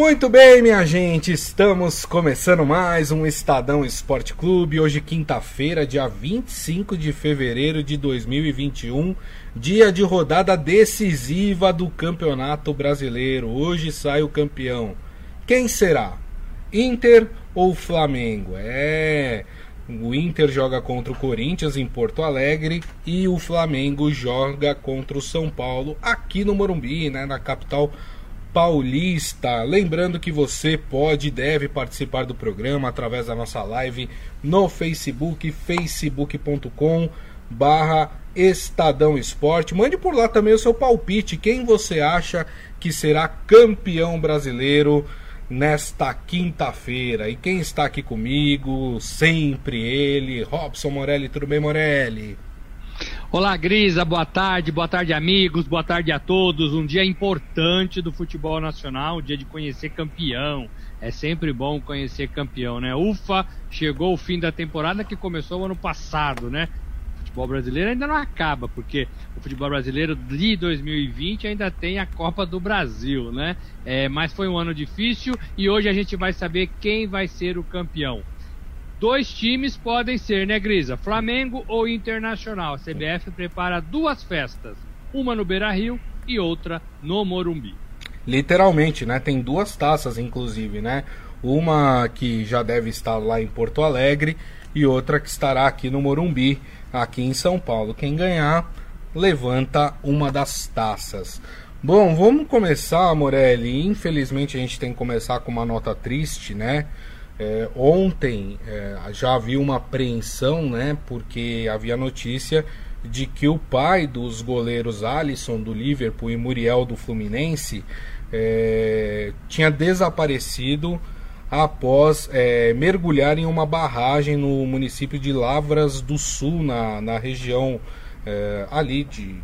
Muito bem, minha gente, estamos começando mais um Estadão Esporte Clube. Hoje, quinta-feira, dia 25 de fevereiro de 2021, dia de rodada decisiva do Campeonato Brasileiro. Hoje sai o campeão. Quem será? Inter ou Flamengo? É. O Inter joga contra o Corinthians em Porto Alegre e o Flamengo joga contra o São Paulo aqui no Morumbi, né, na capital paulista. Lembrando que você pode e deve participar do programa através da nossa live no Facebook, facebook.com barra Estadão Esporte. Mande por lá também o seu palpite. Quem você acha que será campeão brasileiro nesta quinta-feira? E quem está aqui comigo? Sempre ele, Robson Morelli. Tudo bem, Morelli? Olá, Grisa, boa tarde, boa tarde, amigos, boa tarde a todos. Um dia importante do futebol nacional, um dia de conhecer campeão. É sempre bom conhecer campeão, né? Ufa, chegou o fim da temporada que começou ano passado, né? O futebol brasileiro ainda não acaba, porque o futebol brasileiro de 2020 ainda tem a Copa do Brasil, né? É, mas foi um ano difícil e hoje a gente vai saber quem vai ser o campeão. Dois times podem ser, né, Grisa? Flamengo ou Internacional. A CBF prepara duas festas, uma no Beira Rio e outra no Morumbi. Literalmente, né? Tem duas taças, inclusive, né? Uma que já deve estar lá em Porto Alegre e outra que estará aqui no Morumbi, aqui em São Paulo. Quem ganhar, levanta uma das taças. Bom, vamos começar, Morelli. Infelizmente a gente tem que começar com uma nota triste, né? É, ontem é, já havia uma apreensão, né? Porque havia notícia de que o pai dos goleiros Alisson do Liverpool e Muriel do Fluminense é, tinha desaparecido após é, mergulhar em uma barragem no município de Lavras do Sul, na, na região é, ali de,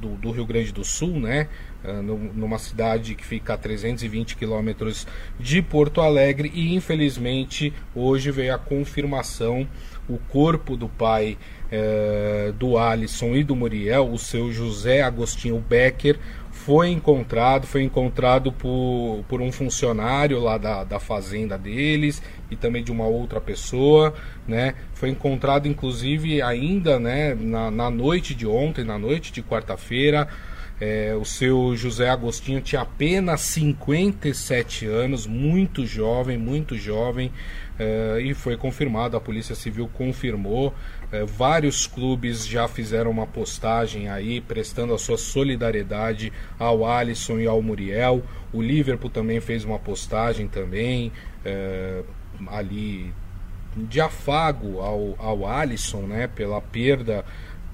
do, do Rio Grande do Sul, né? Ah, numa cidade que fica a 320 quilômetros de Porto Alegre e infelizmente hoje veio a confirmação o corpo do pai eh, do Alisson e do Muriel, o seu José Agostinho Becker, foi encontrado, foi encontrado por, por um funcionário lá da, da fazenda deles e também de uma outra pessoa, né? Foi encontrado inclusive ainda, né, na, na noite de ontem, na noite de quarta-feira, é, o seu José Agostinho tinha apenas 57 anos, muito jovem, muito jovem, é, e foi confirmado, a Polícia Civil confirmou. É, vários clubes já fizeram uma postagem aí, prestando a sua solidariedade ao Alisson e ao Muriel. O Liverpool também fez uma postagem também, é, ali de afago ao, ao Alisson, né, pela perda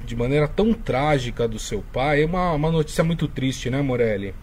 de maneira tão trágica do seu pai. É uma, uma notícia muito triste, né, Morelli?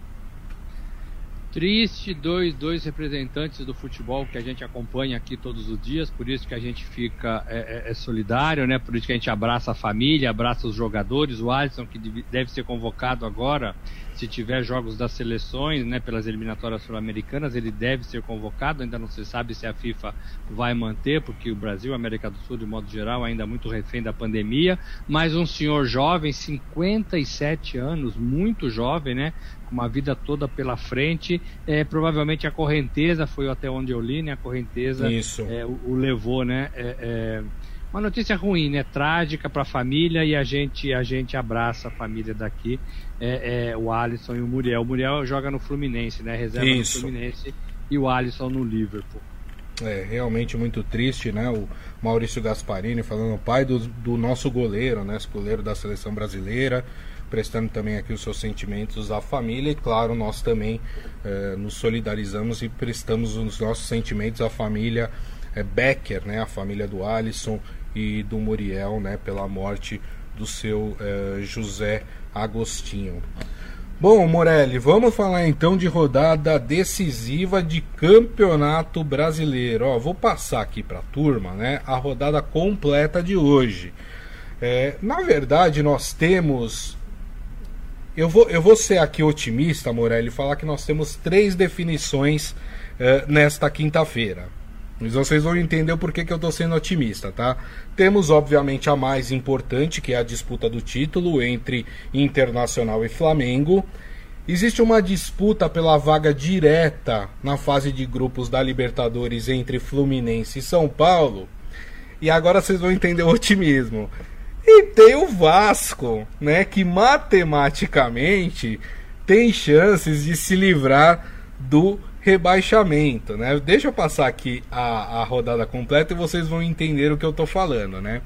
Triste, dois, dois representantes do futebol que a gente acompanha aqui todos os dias, por isso que a gente fica é, é, é solidário, né? Por isso que a gente abraça a família, abraça os jogadores, o Alisson que deve ser convocado agora se tiver jogos das seleções, né, pelas eliminatórias sul-americanas, ele deve ser convocado. Ainda não se sabe se a FIFA vai manter, porque o Brasil, a América do Sul, de modo geral, ainda muito refém da pandemia. Mas um senhor jovem, 57 anos, muito jovem, né, com uma vida toda pela frente. É, provavelmente a correnteza foi até onde eu li, né, a correnteza é, o, o, levou, né. É, é uma notícia ruim, né? Trágica para a família e a gente a gente abraça a família daqui. É, é, o Alisson e o Muriel. O Muriel joga no Fluminense, né? Reserva Isso. no Fluminense e o Alisson no Liverpool. É realmente muito triste, né? O Maurício Gasparini falando, pai do, do nosso goleiro, né? Esse goleiro da seleção brasileira, prestando também aqui os seus sentimentos à família e, claro, nós também é, nos solidarizamos e prestamos os nossos sentimentos à família é, Becker, né? A família do Alisson e do Muriel, né, pela morte do seu uh, José Agostinho. Bom, Morelli, vamos falar então de rodada decisiva de Campeonato Brasileiro. Ó, vou passar aqui para a turma, né, a rodada completa de hoje. É, na verdade, nós temos eu vou, eu vou ser aqui otimista, Morelli, e falar que nós temos três definições uh, nesta quinta-feira. Mas vocês vão entender o porquê que eu estou sendo otimista, tá? Temos, obviamente, a mais importante, que é a disputa do título entre Internacional e Flamengo. Existe uma disputa pela vaga direta na fase de grupos da Libertadores entre Fluminense e São Paulo. E agora vocês vão entender o otimismo. E tem o Vasco, né, que matematicamente tem chances de se livrar do rebaixamento, né? Deixa eu passar aqui a, a rodada completa e vocês vão entender o que eu tô falando, né?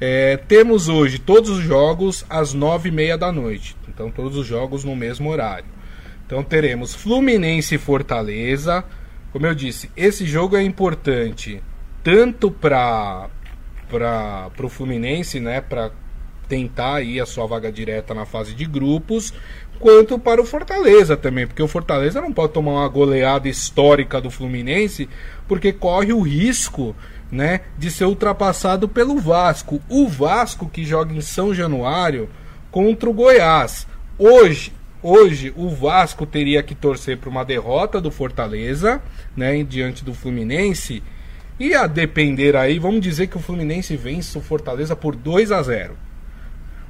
É, temos hoje todos os jogos às nove e meia da noite. Então todos os jogos no mesmo horário. Então teremos Fluminense e Fortaleza. Como eu disse, esse jogo é importante tanto para para o Fluminense, né, para tentar aí a sua vaga direta na fase de grupos, quanto para o Fortaleza também, porque o Fortaleza não pode tomar uma goleada histórica do Fluminense, porque corre o risco, né, de ser ultrapassado pelo Vasco. O Vasco que joga em São Januário contra o Goiás. Hoje, hoje o Vasco teria que torcer para uma derrota do Fortaleza, né, diante do Fluminense. E a depender aí, vamos dizer que o Fluminense vence o Fortaleza por 2 a 0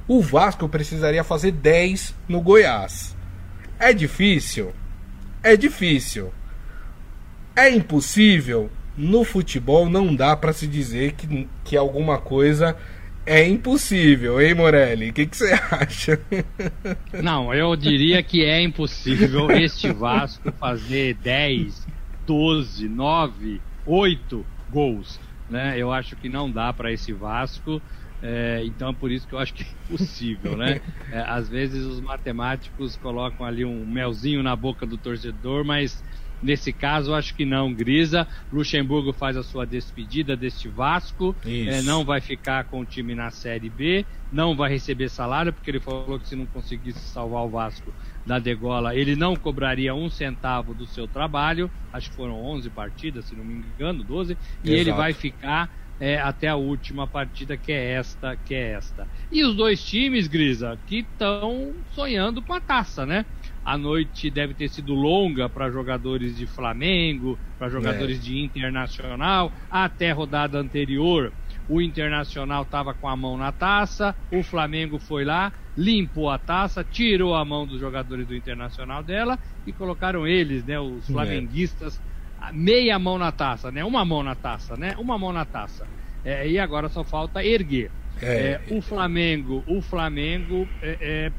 o Vasco precisaria fazer 10 no Goiás. É difícil? É difícil. É impossível? No futebol não dá para se dizer que, que alguma coisa é impossível, hein, Morelli? O que, que você acha? Não, eu diria que é impossível este Vasco fazer 10, 12, 9, 8 gols. Né? Eu acho que não dá para esse Vasco. É, então é por isso que eu acho que é impossível, né? É, às vezes os matemáticos colocam ali um melzinho na boca do torcedor, mas nesse caso eu acho que não. Grisa, Luxemburgo faz a sua despedida deste Vasco, é, não vai ficar com o time na Série B, não vai receber salário, porque ele falou que se não conseguisse salvar o Vasco da degola, ele não cobraria um centavo do seu trabalho, acho que foram 11 partidas, se não me engano, 12, e Exato. ele vai ficar é, até a última partida, que é esta, que é esta. E os dois times, Grisa, que estão sonhando com a taça, né? A noite deve ter sido longa para jogadores de Flamengo, para jogadores é. de Internacional. Até a rodada anterior, o Internacional estava com a mão na taça, o Flamengo foi lá, limpou a taça, tirou a mão dos jogadores do Internacional dela e colocaram eles, né, os é. Meia mão na taça, né? Uma mão na taça, né? Uma mão na taça. É, e agora só falta erguer. É, é, o Flamengo, o Flamengo é, é,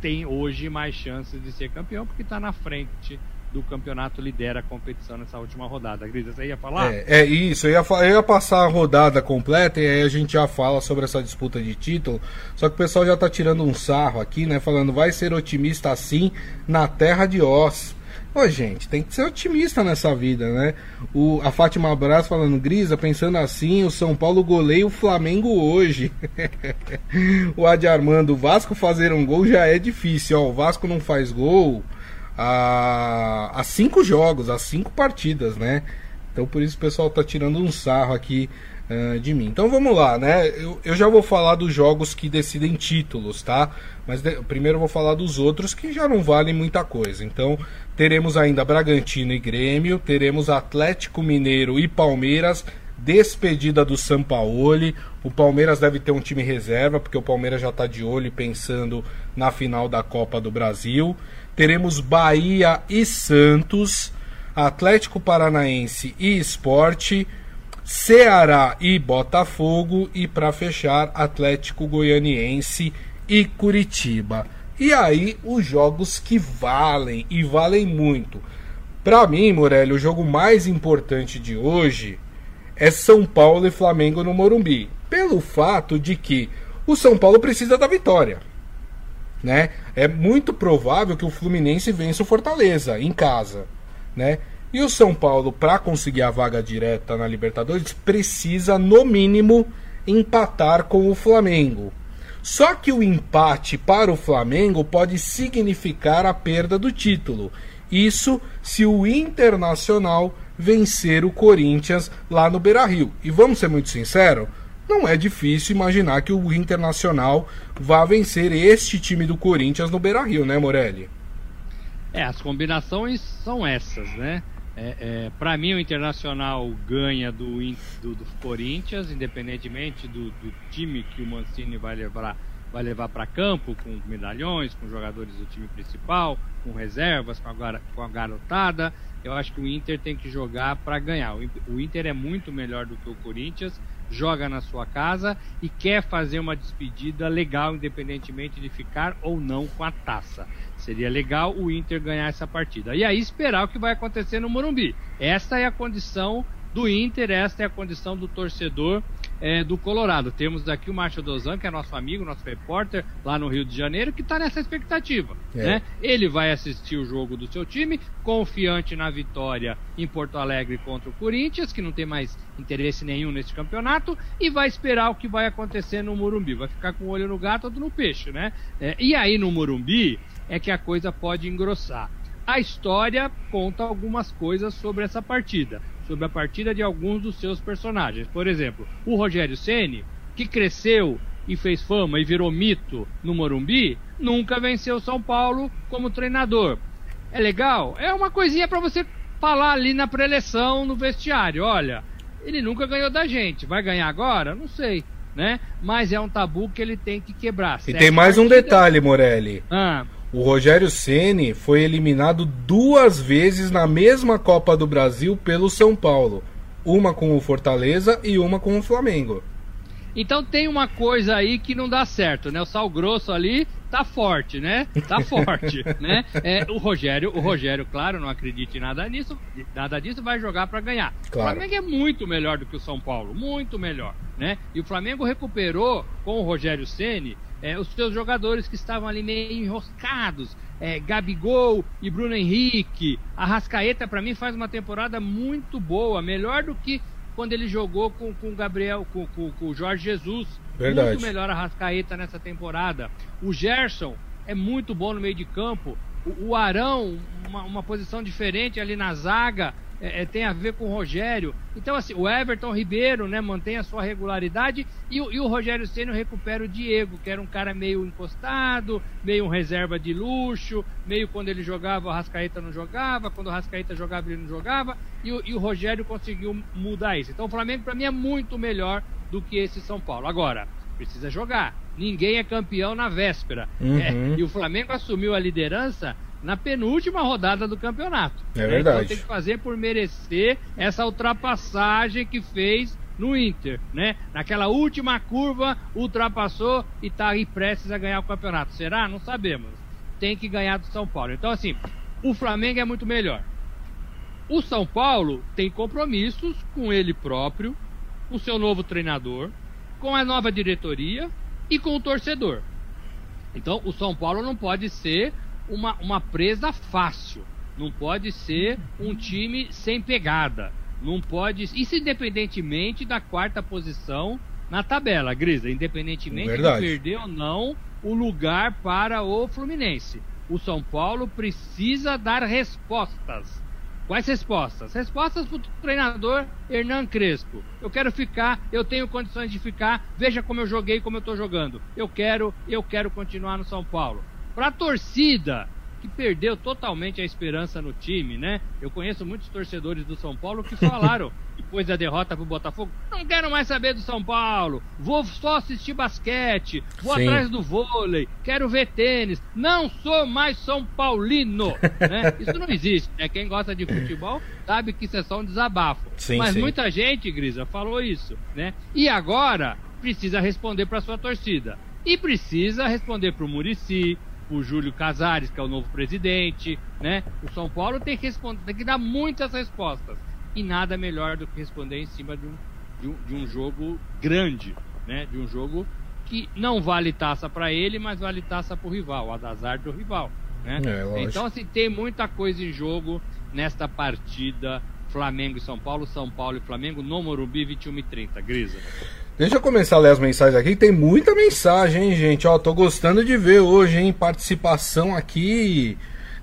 tem hoje mais chances de ser campeão porque está na frente do campeonato, lidera a competição nessa última rodada. Grisa, você ia falar? É, é isso, eu ia, eu ia, passar a rodada completa e aí a gente já fala sobre essa disputa de título. Só que o pessoal já está tirando um sarro aqui, né? Falando, vai ser otimista assim na terra de Oz. Ô, gente, tem que ser otimista nessa vida, né? O, a Fátima Braz falando, Grisa, pensando assim, o São Paulo goleia o Flamengo hoje. o Adi Armando, o Vasco fazer um gol já é difícil, ó. O Vasco não faz gol há, há cinco jogos, há cinco partidas, né? Então por isso o pessoal tá tirando um sarro aqui uh, de mim. Então vamos lá, né? Eu, eu, já vou falar dos jogos que decidem títulos, tá? Mas de, primeiro eu vou falar dos outros que já não valem muita coisa. Então teremos ainda Bragantino e Grêmio, teremos Atlético Mineiro e Palmeiras, despedida do Sampaoli. O Palmeiras deve ter um time reserva, porque o Palmeiras já está de olho pensando na final da Copa do Brasil. Teremos Bahia e Santos, Atlético Paranaense e Esporte, Ceará e Botafogo e para fechar Atlético Goianiense e Curitiba. E aí os jogos que valem e valem muito. Para mim, Morelli, o jogo mais importante de hoje é São Paulo e Flamengo no Morumbi, pelo fato de que o São Paulo precisa da vitória. Né? É muito provável que o Fluminense vença o Fortaleza em casa, né? E o São Paulo, para conseguir a vaga direta na Libertadores, precisa, no mínimo, empatar com o Flamengo. Só que o empate para o Flamengo pode significar a perda do título. Isso se o Internacional vencer o Corinthians lá no Beira Rio. E vamos ser muito sinceros, não é difícil imaginar que o Internacional vá vencer este time do Corinthians no Beira Rio, né, Morelli? É, as combinações são essas, né? É, é, para mim, o Internacional ganha do, do, do Corinthians, independentemente do, do, time que o Mancini vai levar vai levar para campo com medalhões, com jogadores do time principal, com reservas, com a, com a garotada. Eu acho que o Inter tem que jogar para ganhar. O Inter é muito melhor do que o Corinthians, joga na sua casa e quer fazer uma despedida legal, independentemente de ficar ou não com a taça. Seria legal o Inter ganhar essa partida. E aí esperar o que vai acontecer no Morumbi. Esta é a condição do Inter, esta é a condição do torcedor é, do Colorado. Temos aqui o Márcio Dozan, que é nosso amigo, nosso repórter lá no Rio de Janeiro, que está nessa expectativa. É. Né? Ele vai assistir o jogo do seu time, confiante na vitória em Porto Alegre contra o Corinthians, que não tem mais interesse nenhum nesse campeonato, e vai esperar o que vai acontecer no Morumbi. Vai ficar com o olho no gato ou no peixe, né? É, e aí no Morumbi é que a coisa pode engrossar. A história conta algumas coisas sobre essa partida sobre a partida de alguns dos seus personagens. Por exemplo, o Rogério Ceni, que cresceu e fez fama e virou mito no Morumbi, nunca venceu São Paulo como treinador. É legal? É uma coisinha para você falar ali na preleção, no vestiário. Olha, ele nunca ganhou da gente. Vai ganhar agora? Não sei. Né? Mas é um tabu que ele tem que quebrar. E tem mais um detalhe, Morelli. Ah. O Rogério Ceni foi eliminado duas vezes na mesma Copa do Brasil pelo São Paulo, uma com o Fortaleza e uma com o Flamengo. Então tem uma coisa aí que não dá certo, né? O sal grosso ali tá forte, né? Tá forte, né? É, o Rogério, o Rogério, claro, não acredita em nada nisso, nada disso, vai jogar para ganhar. Claro. O Flamengo é muito melhor do que o São Paulo, muito melhor, né? E o Flamengo recuperou com o Rogério Ceni é, os seus jogadores que estavam ali meio enroscados, é, Gabigol e Bruno Henrique, a Rascaeta para mim faz uma temporada muito boa, melhor do que quando ele jogou com o Gabriel, com, com, com, o Jorge Jesus. Verdade. Muito melhor a Rascaeta nessa temporada. O Gerson é muito bom no meio de campo. O, o Arão, uma, uma posição diferente ali na zaga é, é, tem a ver com o Rogério. Então, assim, o Everton Ribeiro né, mantém a sua regularidade e, o, e o Rogério Senna recupera o Diego, que era um cara meio encostado, meio um reserva de luxo, meio quando ele jogava, o Rascaeta não jogava, quando o Rascaeta jogava, ele não jogava, e o, e o Rogério conseguiu mudar isso. Então, o Flamengo, para mim, é muito melhor do que esse São Paulo. Agora, precisa jogar. Ninguém é campeão na véspera. Uhum. É, e o Flamengo assumiu a liderança na penúltima rodada do campeonato. É né? verdade. Então tem que fazer por merecer essa ultrapassagem que fez no Inter, né? Naquela última curva, ultrapassou e está aí prestes a ganhar o campeonato. Será? Não sabemos. Tem que ganhar do São Paulo. Então, assim, o Flamengo é muito melhor. O São Paulo tem compromissos com ele próprio, com seu novo treinador, com a nova diretoria e com o torcedor. Então, o São Paulo não pode ser uma, uma presa fácil. Não pode ser um time sem pegada. Não pode. Isso independentemente da quarta posição na tabela, Grisa. Independentemente Verdade. de perder ou não o lugar para o Fluminense. O São Paulo precisa dar respostas. Quais respostas? Respostas para o treinador Hernan Crespo. Eu quero ficar, eu tenho condições de ficar. Veja como eu joguei, como eu estou jogando. Eu quero, eu quero continuar no São Paulo. Para a torcida, que perdeu totalmente a esperança no time, né? Eu conheço muitos torcedores do São Paulo que falaram, depois da derrota pro Botafogo, não quero mais saber do São Paulo, vou só assistir basquete, vou Sim. atrás do vôlei, quero ver tênis, não sou mais São Paulino, né? Isso não existe, né? Quem gosta de futebol sabe que isso é só um desabafo. Sim, Mas sim. muita gente, Grisa, falou isso, né? E agora precisa responder para sua torcida. E precisa responder para o Murici, o Júlio Casares, que é o novo presidente, né? O São Paulo tem que responder, tem que dar muitas respostas. E nada melhor do que responder em cima de um, de um, de um jogo grande, né? De um jogo que não vale taça para ele, mas vale taça para o rival, o azar do rival. Né? É, então, assim, tem muita coisa em jogo nesta partida Flamengo e São Paulo, São Paulo e Flamengo no Morumbi 21 e 30. Grisa. Deixa eu começar a ler as mensagens aqui. Tem muita mensagem, hein, gente? Ó, tô gostando de ver hoje, hein? Participação aqui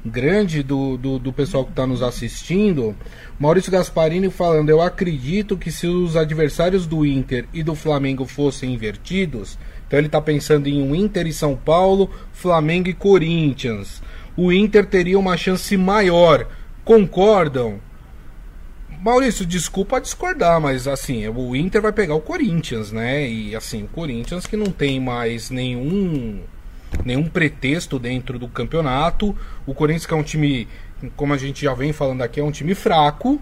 grande do, do, do pessoal que está nos assistindo. Maurício Gasparini falando: Eu acredito que se os adversários do Inter e do Flamengo fossem invertidos, então ele está pensando em um Inter e São Paulo, Flamengo e Corinthians. O Inter teria uma chance maior. Concordam? Maurício, desculpa discordar, mas assim, o Inter vai pegar o Corinthians, né? E assim, o Corinthians que não tem mais nenhum nenhum pretexto dentro do campeonato. O Corinthians que é um time, como a gente já vem falando aqui, é um time fraco,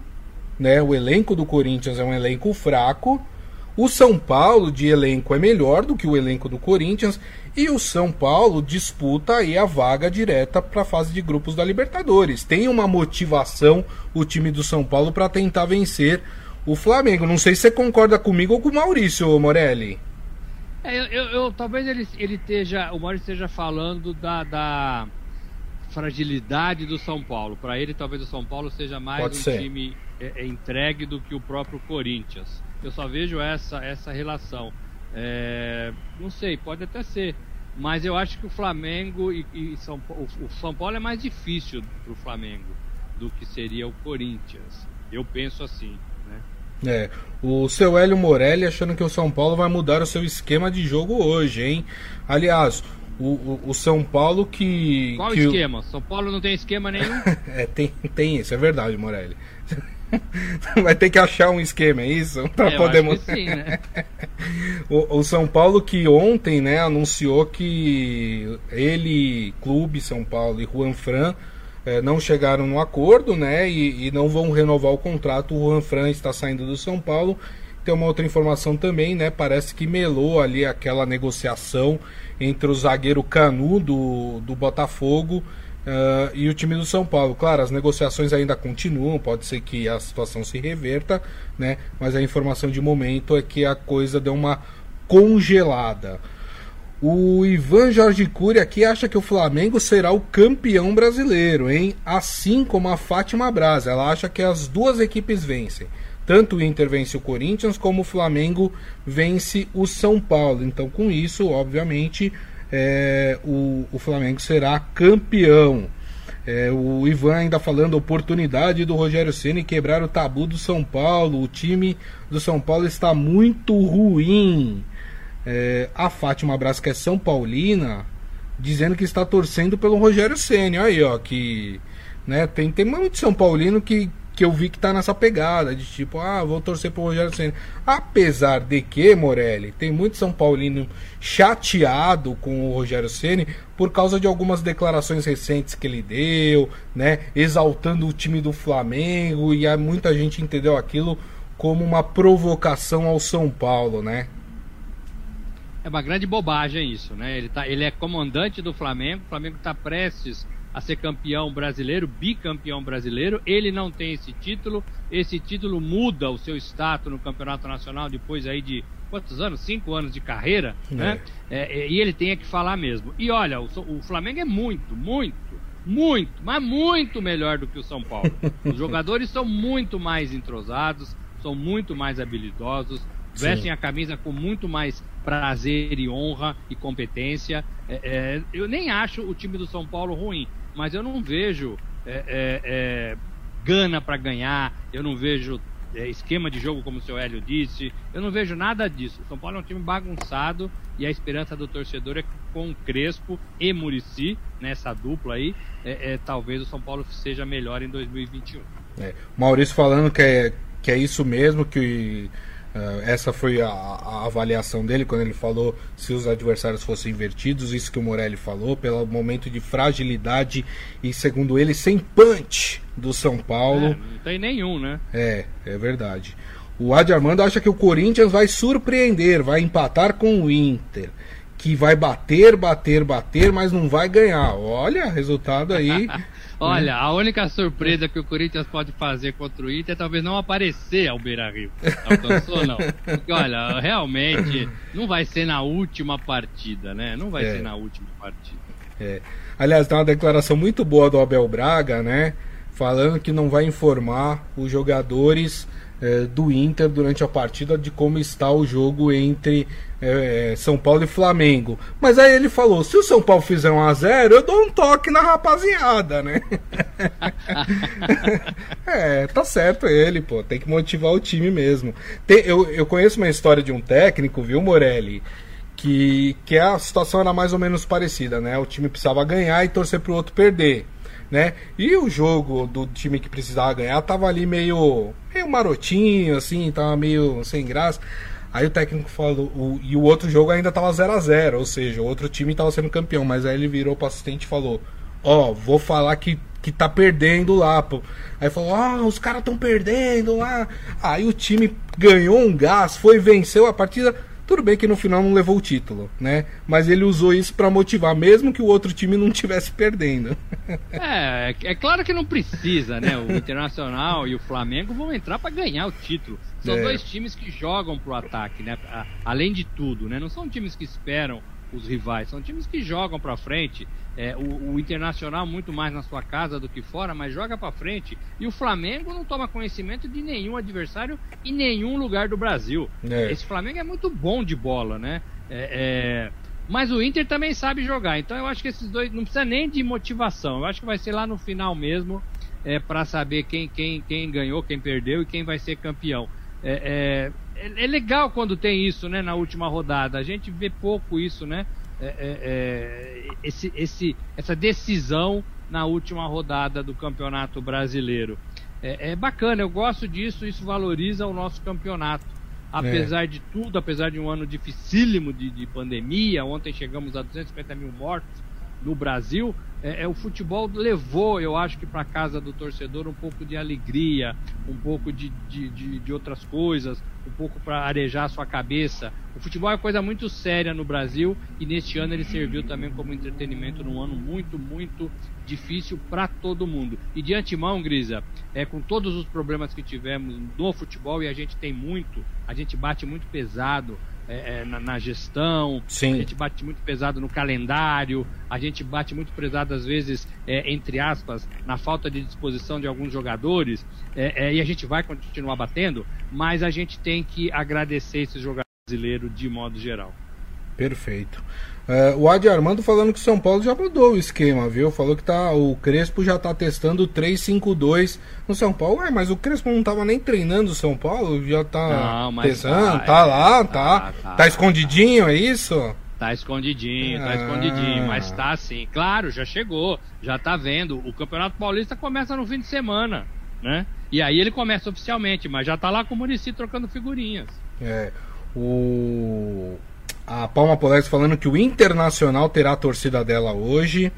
né? O elenco do Corinthians é um elenco fraco. O São Paulo de elenco é melhor do que o elenco do Corinthians e o São Paulo disputa aí a vaga direta para a fase de grupos da Libertadores. Tem uma motivação o time do São Paulo para tentar vencer o Flamengo. Não sei se você concorda comigo ou com o Maurício Morelli. É, eu, eu, eu, talvez ele, ele esteja, o Maurício esteja falando da, da fragilidade do São Paulo. Para ele, talvez o São Paulo seja mais Pode um ser. time é, é entregue do que o próprio Corinthians. Eu só vejo essa, essa relação. É, não sei, pode até ser. Mas eu acho que o Flamengo e, e São, o, o São Paulo é mais difícil para o Flamengo do que seria o Corinthians. Eu penso assim. Né? É, o seu Hélio Morelli achando que o São Paulo vai mudar o seu esquema de jogo hoje, hein? Aliás, o, o, o São Paulo que. Qual que esquema? O... São Paulo não tem esquema nenhum? é, tem, tem isso, é verdade, Morelli. Vai ter que achar um esquema, é isso? Para é, poder sim, né? o, o, São Paulo que ontem, né, anunciou que ele, Clube São Paulo e Juan Fran é, não chegaram no acordo, né, e, e, não vão renovar o contrato. O Juan Fran está saindo do São Paulo. Tem uma outra informação também, né? Parece que melou ali aquela negociação entre o zagueiro Canu do, do Botafogo Uh, e o time do São Paulo, claro, as negociações ainda continuam, pode ser que a situação se reverta, né? Mas a informação de momento é que a coisa deu uma congelada. O Ivan Jorge Cury aqui acha que o Flamengo será o campeão brasileiro, hein? Assim como a Fátima Braz, ela acha que as duas equipes vencem. Tanto o Inter vence o Corinthians, como o Flamengo vence o São Paulo. Então, com isso, obviamente, é, o, o Flamengo será campeão. É, o Ivan ainda falando oportunidade do Rogério Ceni quebrar o tabu do São Paulo. O time do São Paulo está muito ruim. É, a Fátima Braz, que é São Paulina, dizendo que está torcendo pelo Rogério Ceni. Aí, ó, que né, tem, tem muito São Paulino que, que eu vi que tá nessa pegada de tipo, ah, vou torcer pro Rogério Senna. Apesar de que, Morelli, tem muito São Paulino chateado com o Rogério Ceni por causa de algumas declarações recentes que ele deu, né, exaltando o time do Flamengo e muita gente entendeu aquilo como uma provocação ao São Paulo, né? É uma grande bobagem isso, né? Ele, tá, ele é comandante do Flamengo, o Flamengo está prestes a ser campeão brasileiro, bicampeão brasileiro. Ele não tem esse título. Esse título muda o seu status no campeonato nacional depois aí de quantos anos? Cinco anos de carreira, é. né? É, é, e ele tem que falar mesmo. E olha, o, o Flamengo é muito, muito, muito, mas muito melhor do que o São Paulo. Os jogadores são muito mais entrosados, são muito mais habilidosos, vestem Sim. a camisa com muito mais prazer e honra e competência. É, é, eu nem acho o time do São Paulo ruim mas eu não vejo é, é, é gana para ganhar, eu não vejo é, esquema de jogo, como o seu Hélio disse, eu não vejo nada disso. São Paulo é um time bagunçado e a esperança do torcedor é que com Crespo e Murici, nessa dupla aí, é, talvez o São Paulo seja melhor em 2021. Maurício falando que é, que é isso mesmo, que essa foi a, a, avaliação dele quando ele falou se os adversários fossem invertidos, isso que o Morelli falou, pelo momento de fragilidade e, segundo ele, sem punch do São Paulo. É, não tem nenhum, né? É, é verdade. O Adi Armando acha que o Corinthians vai surpreender, vai empatar com o Inter. Que vai bater, bater, bater, mas não vai ganhar. Olha, resultado aí Olha, a única surpresa que o Corinthians pode fazer contra o Inter é talvez não aparecer ao Beira Rio. Alcançou, não? Porque, olha, realmente não vai ser na última partida, né? Não vai é. ser na última partida. É. Aliás, tem uma declaração muito boa do Abel Braga, né? Falando que não vai informar os jogadores é, do Inter durante a partida de como está o jogo entre é, é São Paulo e Flamengo. Mas aí ele falou: se o São Paulo fizer um a 0 eu dou um toque na rapaziada, né? é, tá certo ele, pô. Tem que motivar o time mesmo. Tem, eu, eu conheço uma história de um técnico, viu, Morelli? Que, que a situação era mais ou menos parecida, né? O time precisava ganhar e torcer pro outro perder. Né? E o jogo do time que precisava ganhar tava ali meio, meio marotinho, assim, tava meio sem graça. Aí o técnico falou, o, e o outro jogo ainda tava 0 a 0 ou seja, o outro time tava sendo campeão, mas aí ele virou pro assistente e falou: Ó, oh, vou falar que, que tá perdendo lá, pô. Aí falou: Ah, os caras estão perdendo lá. Aí o time ganhou um gás, foi, venceu a partida tudo bem que no final não levou o título, né? Mas ele usou isso para motivar, mesmo que o outro time não estivesse perdendo. É, é claro que não precisa, né? O Internacional e o Flamengo vão entrar para ganhar o título. São é. dois times que jogam pro ataque, né? Além de tudo, né? Não são times que esperam os rivais. São times que jogam para frente. É, o, o, Internacional muito mais na sua casa do que fora, mas joga para frente. E o Flamengo não toma conhecimento de nenhum adversário em nenhum lugar do Brasil. É. Esse Flamengo é muito bom de bola, né? É, é, mas o Inter também sabe jogar. Então eu acho que esses dois não precisa nem de motivação. Eu acho que vai ser lá no final mesmo é, para saber quem, quem, quem ganhou, quem perdeu e quem vai ser campeão. É, é, é, legal quando tem isso, né, na última rodada. A gente vê pouco isso, né? É, é, é, esse, esse, essa decisão na última rodada do Campeonato Brasileiro. É, é, bacana, eu gosto disso, isso valoriza o nosso campeonato. Apesar de tudo, apesar de um ano dificílimo de, de pandemia, ontem chegamos a 250 mil mortos no Brasil, é, é, o futebol levou, eu acho que para casa do torcedor um pouco de alegria, um pouco de, de, de, de outras coisas, um pouco para arejar a sua cabeça. O futebol é coisa muito séria no Brasil e neste ano ele serviu também como entretenimento num ano muito, muito difícil para todo mundo. E de antemão, Grisa, é, com todos os problemas que tivemos no futebol, e a gente tem muito, a gente bate muito pesado é, é, na, na, gestão, Sim. a gente bate muito pesado no calendário, a gente bate muito pesado às vezes, é, entre aspas, na falta de disposição de alguns jogadores, é, é, e a gente vai continuar batendo, mas a gente tem que agradecer esses jogadores brasileiros de modo geral. Perfeito. É, o Adi Armando falando que São Paulo já mudou o esquema, viu? Falou que tá, o Crespo já tá testando 3-5-2 no São Paulo. É, mas o Crespo não tava nem treinando o São Paulo, já tá não, testando, tá, lá, tá, tá, tá, tá, escondidinho, é isso? Tá escondidinho, tá ah. escondidinho, mas tá assim. Claro, já chegou, já tá vendo. O Campeonato Paulista começa no fim de semana, né? E aí ele começa oficialmente, mas já tá lá com o Murici trocando figurinhas. É. O a Palma Polex falando que o Internacional terá a torcida dela hoje.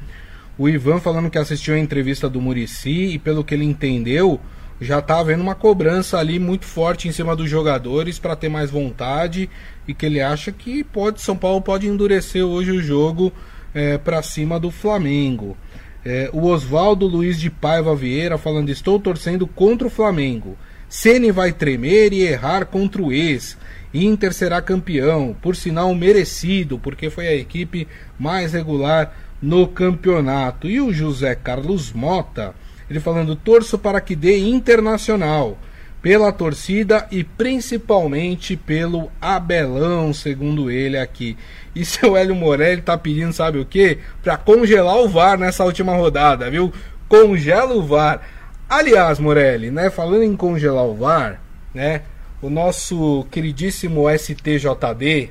O Ivan falando que assistiu a entrevista do Murici e pelo que ele entendeu, já está havendo uma cobrança ali muito forte em cima dos jogadores para ter mais vontade e que ele acha que pode São Paulo pode endurecer hoje o jogo é, para cima do Flamengo. É, o Oswaldo Luiz de Paiva Vieira falando: Estou torcendo contra o Flamengo. Ceni vai tremer e errar contra o ex. Inter será campeão, por sinal merecido, porque foi a equipe mais regular no campeonato. E o José Carlos Mota, ele falando: torço para que dê internacional, pela torcida e principalmente pelo Abelão, segundo ele aqui. E seu Hélio Morelli tá pedindo, sabe o que? Para congelar o VAR nessa última rodada, viu? Congela o VAR. Aliás, Morelli, né? Falando em congelar o VAR, né? O nosso queridíssimo STJD,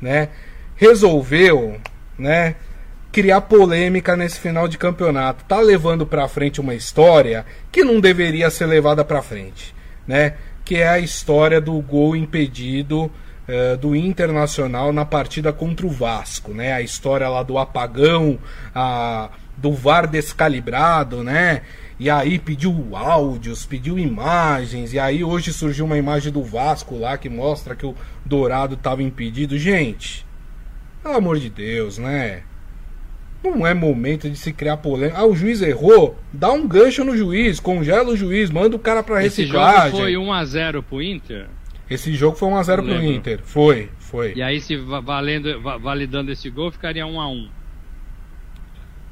né, resolveu, né, criar polêmica nesse final de campeonato. Tá levando para frente uma história que não deveria ser levada para frente, né? Que é a história do gol impedido uh, do Internacional na partida contra o Vasco, né? A história lá do apagão, a, do VAR descalibrado, né? E aí pediu áudios, pediu imagens, e aí hoje surgiu uma imagem do Vasco lá que mostra que o Dourado estava impedido. Gente, pelo amor de Deus, né? Não é momento de se criar polêmica. Ah, o juiz errou? Dá um gancho no juiz, congela o juiz, manda o cara pra reciclagem. Esse jogo foi 1x0 pro Inter? Esse jogo foi 1x0 pro Inter. Foi, foi. E aí, se valendo, validando esse gol, ficaria 1x1.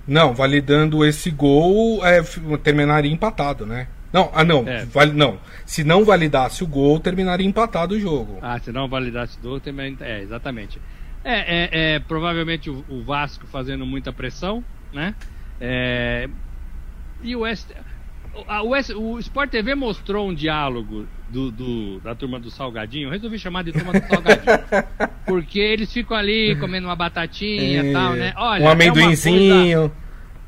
Não, validando esse gol, é, terminaria empatado, né? Não, ah não, é. vale, não. Se não validasse o gol, terminaria empatado o jogo. Ah, se não validasse o gol, terminaria... É, exatamente. É, é, é provavelmente o, o, Vasco fazendo muita pressão, né? É, e o West... A, o, o Sport TV mostrou um diálogo do, do, da turma do Salgadinho. Eu resolvi chamar de turma do Salgadinho. porque eles ficam ali comendo uma batatinha e tal, né? Olha, um amendoinzinho.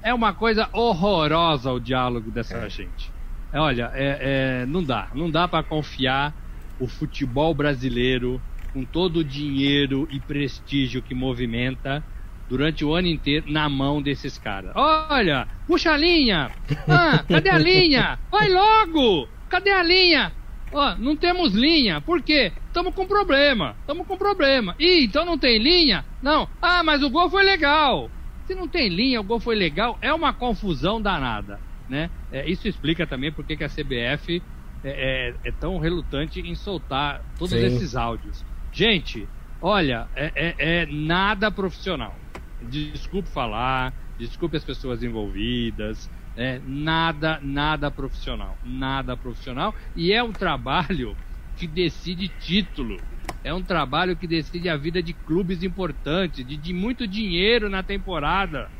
É É uma coisa horrorosa o diálogo dessa é. gente. É, olha, é, é, não dá. Não dá para confiar o futebol brasileiro com todo o dinheiro e prestígio que movimenta durante o ano inteiro na mão desses caras. Olha, puxa a linha! Ah, cadê a linha? Vai logo! Cadê a linha? Ó, não temos linha. Por quê? Estamos com problema. Estamos com problema. Ih, então não tem linha? Não. Ah, mas o gol foi legal. Se não tem linha, o gol foi legal, é uma confusão danada. Né? É, isso explica também porque que a CBF é, é, é, tão relutante em soltar todos Sim. esses áudios. Gente, olha, é, é, é nada profissional. Desculpe falar, desculpe as pessoas envolvidas, é, nada, nada profissional. Nada profissional. E é um trabalho que decide título. É um trabalho que decide a vida de clubes importantes, de, de muito dinheiro na temporada.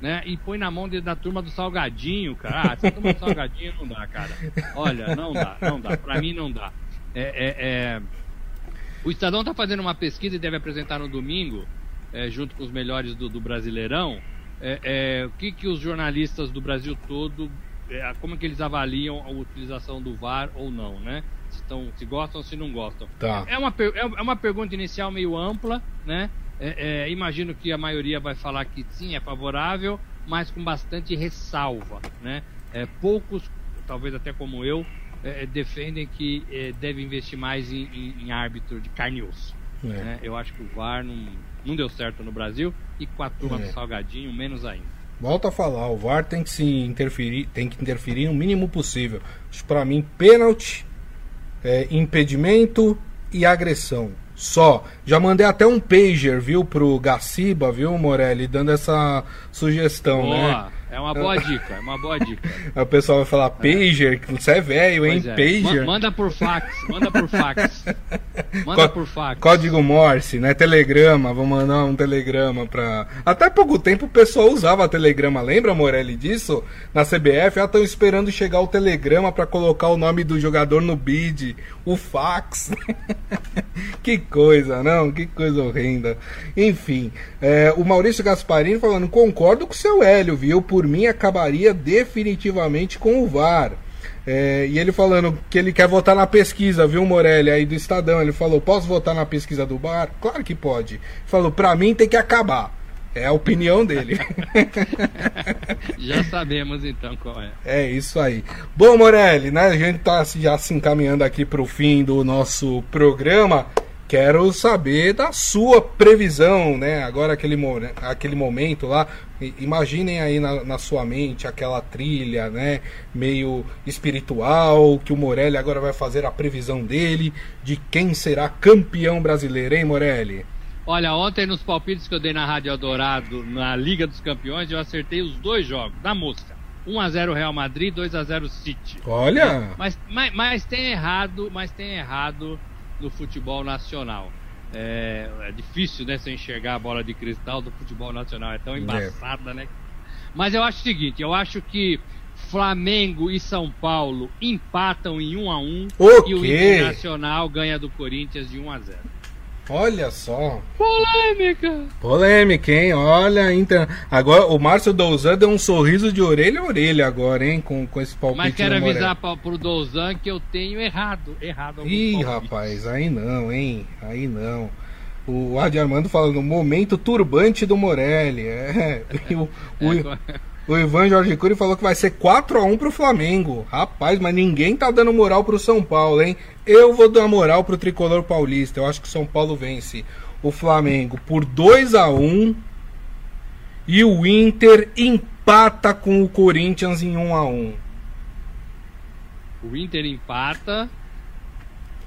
Né? E põe na mão de, da turma do Salgadinho, cara. Ah, essa turma do Salgadinho não dá, cara. Olha, não dá, não dá. Pra mim não dá. É, é, é... O Estadão tá fazendo uma pesquisa e deve apresentar no domingo, é, junto com os melhores do, do Brasileirão, é, é, o que, que os jornalistas do Brasil todo, é, como que eles avaliam a utilização do VAR ou não, né? Se, tão, se gostam ou se não gostam. Tá. É, uma, é, é uma pergunta inicial meio ampla, né? É, é, imagino que a maioria vai falar que sim, é favorável, mas com bastante ressalva, né? É, poucos, talvez até como eu, defendem que deve investir mais em, em, em árbitro de carne e osso. Né? Eu acho que o VAR não não deu certo no Brasil e com a turma é. do Salgadinho, menos ainda. Volto a falar, o VAR tem que se interferir, tem que interferir no mínimo possível. Para mim, pênalti, é, impedimento e agressão. Só. Já mandei até um pager, viu, pro Gaciba, viu, Morelli, dando essa sugestão, Boa. né? É uma boa dica, é uma boa dica. o pessoal vai falar, pager, é. você é velho, hein? É. Pager. manda por fax, manda por fax. Manda por fax. Código Morse, né? Telegrama, vou mandar um telegrama pra. Até pouco tempo o pessoal usava telegrama, lembra, Morelli, disso? Na CBF, já estão esperando chegar o telegrama para colocar o nome do jogador no bid, o fax. que coisa, não? Que coisa horrenda. Enfim, é, o Maurício Gasparini falando, concordo com o seu Hélio, viu? Por mim acabaria definitivamente com o VAR. É, e ele falando que ele quer votar na pesquisa, viu, Morelli, aí do Estadão. Ele falou: posso votar na pesquisa do bar? Claro que pode. Ele falou: pra mim tem que acabar. É a opinião dele. já sabemos então qual é. É isso aí. Bom, Morelli, né? A gente tá já se encaminhando aqui pro fim do nosso programa. Quero saber da sua previsão, né? Agora aquele, aquele momento lá, imaginem aí na, na, sua mente aquela trilha, né? Meio espiritual, que o Morelli agora vai fazer a previsão dele de quem será campeão brasileiro, hein, Morelli? Olha, ontem nos palpites que eu dei na Rádio Eldorado, na Liga dos Campeões, eu acertei os dois jogos, da mosca. 1x0 Real Madrid, 2x0 City. Olha! Mas, mas, mas tem errado, mas tem errado no futebol nacional. É, é, difícil, né, você enxergar a bola de cristal do futebol nacional, é tão é. embaçada, é. né? Mas eu acho o seguinte, eu acho que Flamengo e São Paulo empatam em 1 a 1 o e o Internacional ganha do Corinthians de 1 a 0. Olha só. Polêmica. Polêmica, hein? Olha, então. Agora o Márcio Douzan deu um sorriso de orelha a orelha agora, hein? Com, com esse palpite. Mas quero avisar pra, pro Douzan que eu tenho errado. Errado. Ih, rapaz, aí não, hein? Aí não. O Adi Armando falando, momento turbante do Morelli. É. o, o, é, o Ivan Jorge Cury falou que vai ser 4x1 pro Flamengo. Rapaz, mas ninguém tá dando moral pro São Paulo, hein? Eu vou dar moral pro tricolor paulista. Eu acho que o São Paulo vence o Flamengo por 2 a 1 e o Inter empata com o Corinthians em 1 a 1. O Inter empata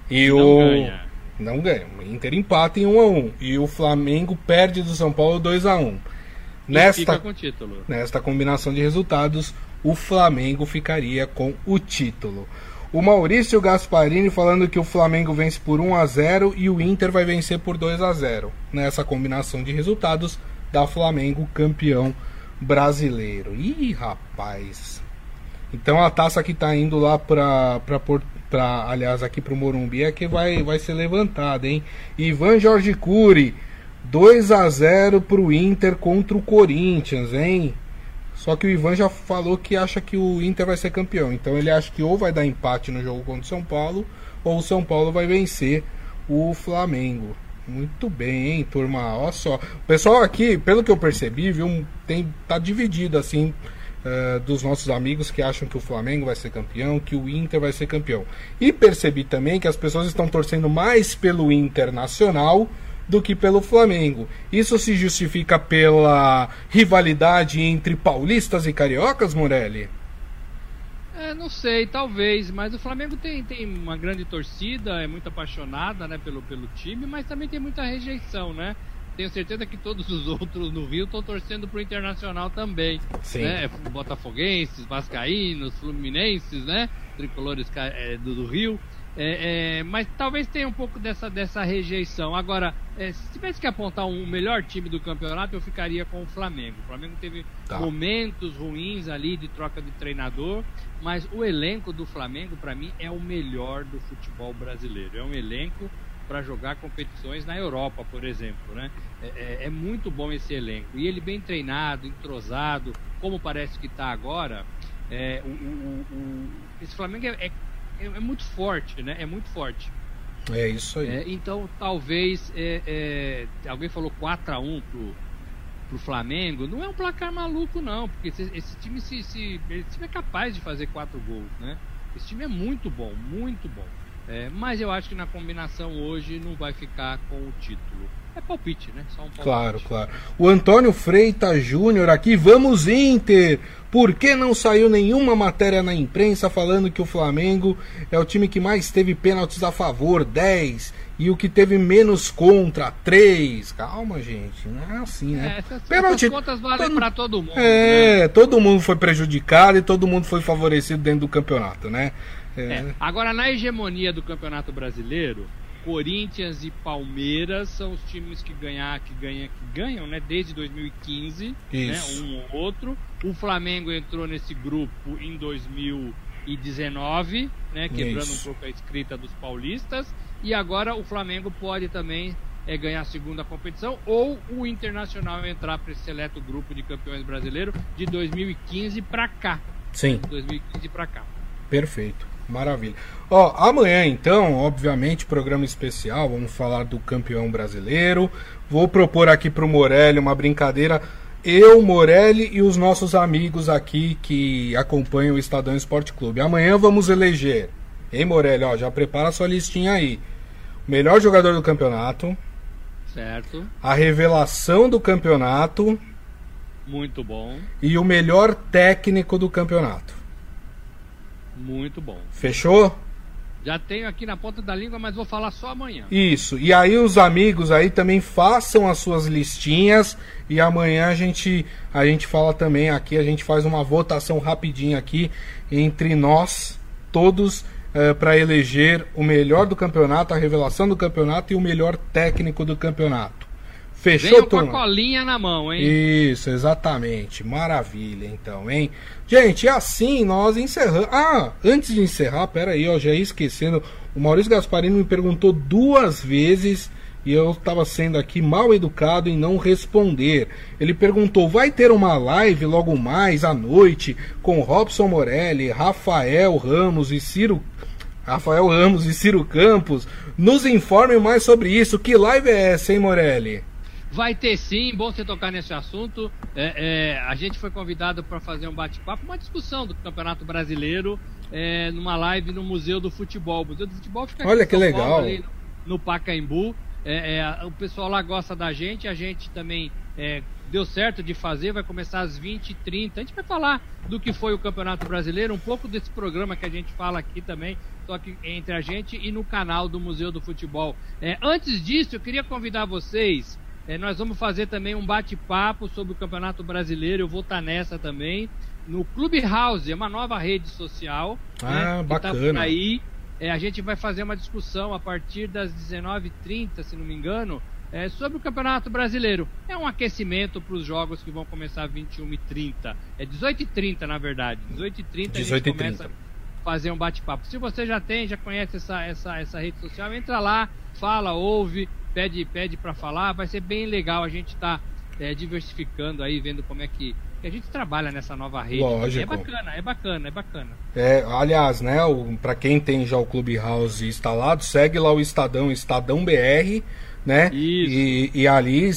e não o ganha. Não ganha. O Inter empata em 1 a 1 e o Flamengo perde do São Paulo 2 a 1. Nesta, nesta combinação de resultados, o Flamengo ficaria com o título. O Maurício Gasparini falando que o Flamengo vence por 1 a 0 e o Inter vai vencer por 2 a 0. Nessa combinação de resultados, dá Flamengo campeão brasileiro. Ih, rapaz. Então a taça que está indo lá para para aliás aqui para o Morumbi é que vai vai ser levantada, hein? Ivan Jorge Cury 2 a 0 pro Inter contra o Corinthians, hein? Só que o Ivan já falou que acha que o Inter vai ser campeão. Então ele acha que ou vai dar empate no jogo contra o São Paulo, ou o São Paulo vai vencer o Flamengo. Muito bem, hein, turma? Olha só. O pessoal aqui, pelo que eu percebi, viu, tem, tá dividido assim. Uh, dos nossos amigos que acham que o Flamengo vai ser campeão, que o Inter vai ser campeão. E percebi também que as pessoas estão torcendo mais pelo Internacional do que pelo Flamengo. Isso se justifica pela rivalidade entre paulistas e cariocas, Morelli? É, não sei, talvez, mas o Flamengo tem, tem uma grande torcida, é muito apaixonada né, pelo, pelo time, mas também tem muita rejeição, né? Tenho certeza que todos os outros no Rio estão torcendo pro Internacional também. Sim. Né? Botafoguenses, Vascaínos, Fluminenses, né? Tricolores é, do, do Rio. É, é, mas talvez tenha um pouco dessa, dessa rejeição. Agora, é, se tivesse que apontar um melhor time do campeonato, eu ficaria com o Flamengo. O Flamengo teve tá. momentos ruins ali de troca de treinador, mas o elenco do Flamengo, para mim, é o melhor do futebol brasileiro. É um elenco para jogar competições na Europa, por exemplo. Né? É, é, é, muito bom esse elenco. E ele bem treinado, entrosado, como parece que está agora. É, o, o, o, esse Flamengo é, é é, muito forte, né? É muito forte. É isso aí. É, então, talvez. É, é alguém falou 4x1 pro, pro Flamengo. Não é um placar maluco, não. Porque esse, esse time se, se, esse time é capaz de fazer 4 gols, né? Esse time é muito bom, muito bom. É, mas eu acho que na combinação hoje não vai ficar com o título. É palpite, né? Só um palpite. Claro, claro. O Antônio Freitas Júnior aqui, vamos Inter! Por que não saiu nenhuma matéria na imprensa falando que o Flamengo é o time que mais teve pênaltis a favor, 10, e o que teve menos contra, 3? Calma, gente, não é assim, né? É, essas, Pênalti, essas contas valem todo, para todo mundo. É, né? todo mundo foi prejudicado e todo mundo foi favorecido dentro do campeonato, né? É. É. Agora, na hegemonia do Campeonato Brasileiro, Corinthians e Palmeiras são os times que ganhar, que ganha, que ganham, né, desde 2015, né, Isso. né, um ou outro. O Flamengo entrou nesse grupo em 2019, né, quebrando Isso. um pouco a escrita dos paulistas, e agora o Flamengo pode também é, ganhar a segunda competição ou o Internacional entrar para esse seleto grupo de campeões brasileiros de 2015 para cá. Sim. 2015 para cá. Perfeito. Maravilha. Ó, amanhã então, obviamente, programa especial, vamos falar do campeão brasileiro. Vou propor aqui pro Morelli uma brincadeira. Eu, Morelli e os nossos amigos aqui que acompanham o Estadão Esporte Clube. Amanhã vamos eleger. Hein, Morelli, ó, já prepara a sua listinha aí. O melhor jogador do campeonato. Certo. A revelação do campeonato. Muito bom. E o melhor técnico do campeonato. Muito bom. Fechou? Já tenho aqui na ponta da língua, mas vou falar só amanhã. Isso. E aí os amigos aí também façam as suas listinhas e amanhã a gente a gente fala também aqui, a gente faz uma votação rapidinha aqui entre nós todos eh, para eleger o melhor do campeonato, a revelação do campeonato e o melhor técnico do campeonato. Fechou, Venham turma? com a colinha na mão, hein? Isso, exatamente. Maravilha, então, hein? Gente, assim nós encerramos. Ah, antes de encerrar, pera aí, ó, já ia esquecendo. O Maurício Gasparini me perguntou duas vezes e eu estava sendo aqui mal educado em não responder. Ele perguntou: vai ter uma live logo mais à noite com Robson Morelli, Rafael Ramos e Ciro. Rafael Ramos e Ciro Campos. Nos informem mais sobre isso. Que live é essa, hein, Morelli? Vai ter sim, bom você tocar nesse assunto. É, é, a gente foi convidado para fazer um bate-papo, uma discussão do Campeonato Brasileiro é, numa live no Museu do Futebol. O Museu do Futebol fica Olha que legal. Paulo, ali no, no Pacaembu. É, é, o pessoal lá gosta da gente, a gente também é, deu certo de fazer, vai começar às 20h30. A gente vai falar do que foi o Campeonato Brasileiro, um pouco desse programa que a gente fala aqui também, só que entre a gente e no canal do Museu do Futebol. antes disso, eu queria convidar vocês é, nós vamos fazer também um bate-papo sobre o Campeonato Brasileiro. Eu vou estar nessa também. No Clubhouse, é uma nova rede social. Ah, né, bacana. Tá aí. É, a gente vai fazer uma discussão a partir das 19h30, se não me engano, é, sobre o Campeonato Brasileiro. É um aquecimento para os jogos que vão começar às 21h30. É 18h30, na verdade. 18h30 a gente começa a fazer um bate-papo. Se você já tem, já conhece essa, essa, essa rede social, entra lá, fala, ouve, pede pede para falar, vai ser bem legal. A gente está é, diversificando aí, vendo como é que, que, a gente trabalha nessa nova rede. Lógico. É bacana, é bacana, é bacana. É, aliás, né, para quem tem já o Clubhouse instalado, segue lá o Estadão, Estadão BR, né? E, e, ali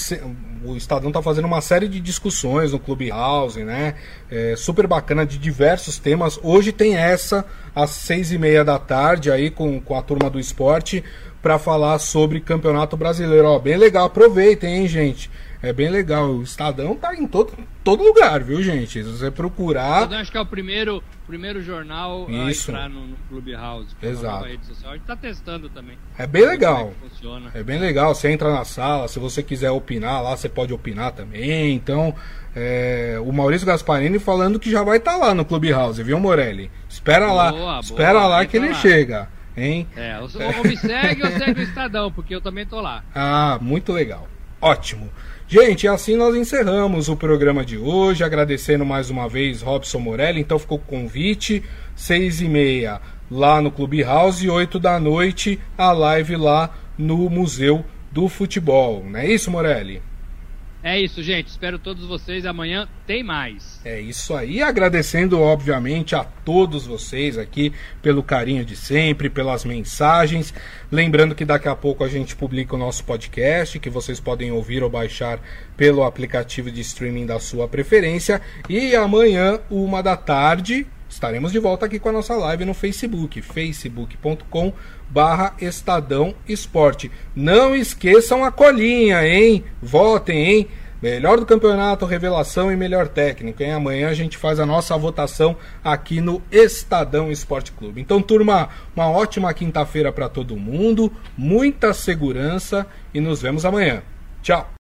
o Estadão tá fazendo uma série de discussões no Clubhouse, né? É, super bacana de diversos temas. Hoje tem essa às seis e meia da tarde aí com, com a turma do esporte para falar sobre Campeonato Brasileiro. Ó, bem legal, aproveitem, hein, gente. É bem legal. O Estadão tá em todo, todo lugar, viu, gente? Se você procurar. O Estadão acho que é o primeiro, primeiro jornal Isso. a entrar no, no Clubhouse. É Exato. Rede social. A gente tá testando também. É bem legal. É, é bem legal. Você entra na sala, se você quiser opinar lá, você pode opinar também. Então, é, o Maurício Gasparini falando que já vai estar tá lá no Clubhouse, viu, Morelli? Espera boa, lá. Boa, espera lá que ele lá. chega. Hein? É, ou, ou me segue ou segue o Estadão, porque eu também tô lá. Ah, muito legal. Ótimo. Gente, assim nós encerramos o programa de hoje, agradecendo mais uma vez Robson Morelli. Então ficou o convite, seis e meia lá no Clube House e oito da noite a live lá no Museu do Futebol. Não é isso, Morelli? É isso, gente. Espero todos vocês. Amanhã tem mais. É isso aí. Agradecendo, obviamente, a todos vocês aqui pelo carinho de sempre, pelas mensagens. Lembrando que daqui a pouco a gente publica o nosso podcast, que vocês podem ouvir ou baixar pelo aplicativo de streaming da sua preferência. E amanhã, uma da tarde, estaremos de volta aqui com a nossa live no Facebook, facebook.com barra Estadão Esporte. Não esqueçam a colinha, hein? Votem, hein? Melhor do campeonato, revelação e melhor técnico, hein? Amanhã a gente faz a nossa votação aqui no Estadão Esporte Clube. Então, turma, uma ótima quinta-feira para todo mundo, muita segurança e nos vemos amanhã. Tchau!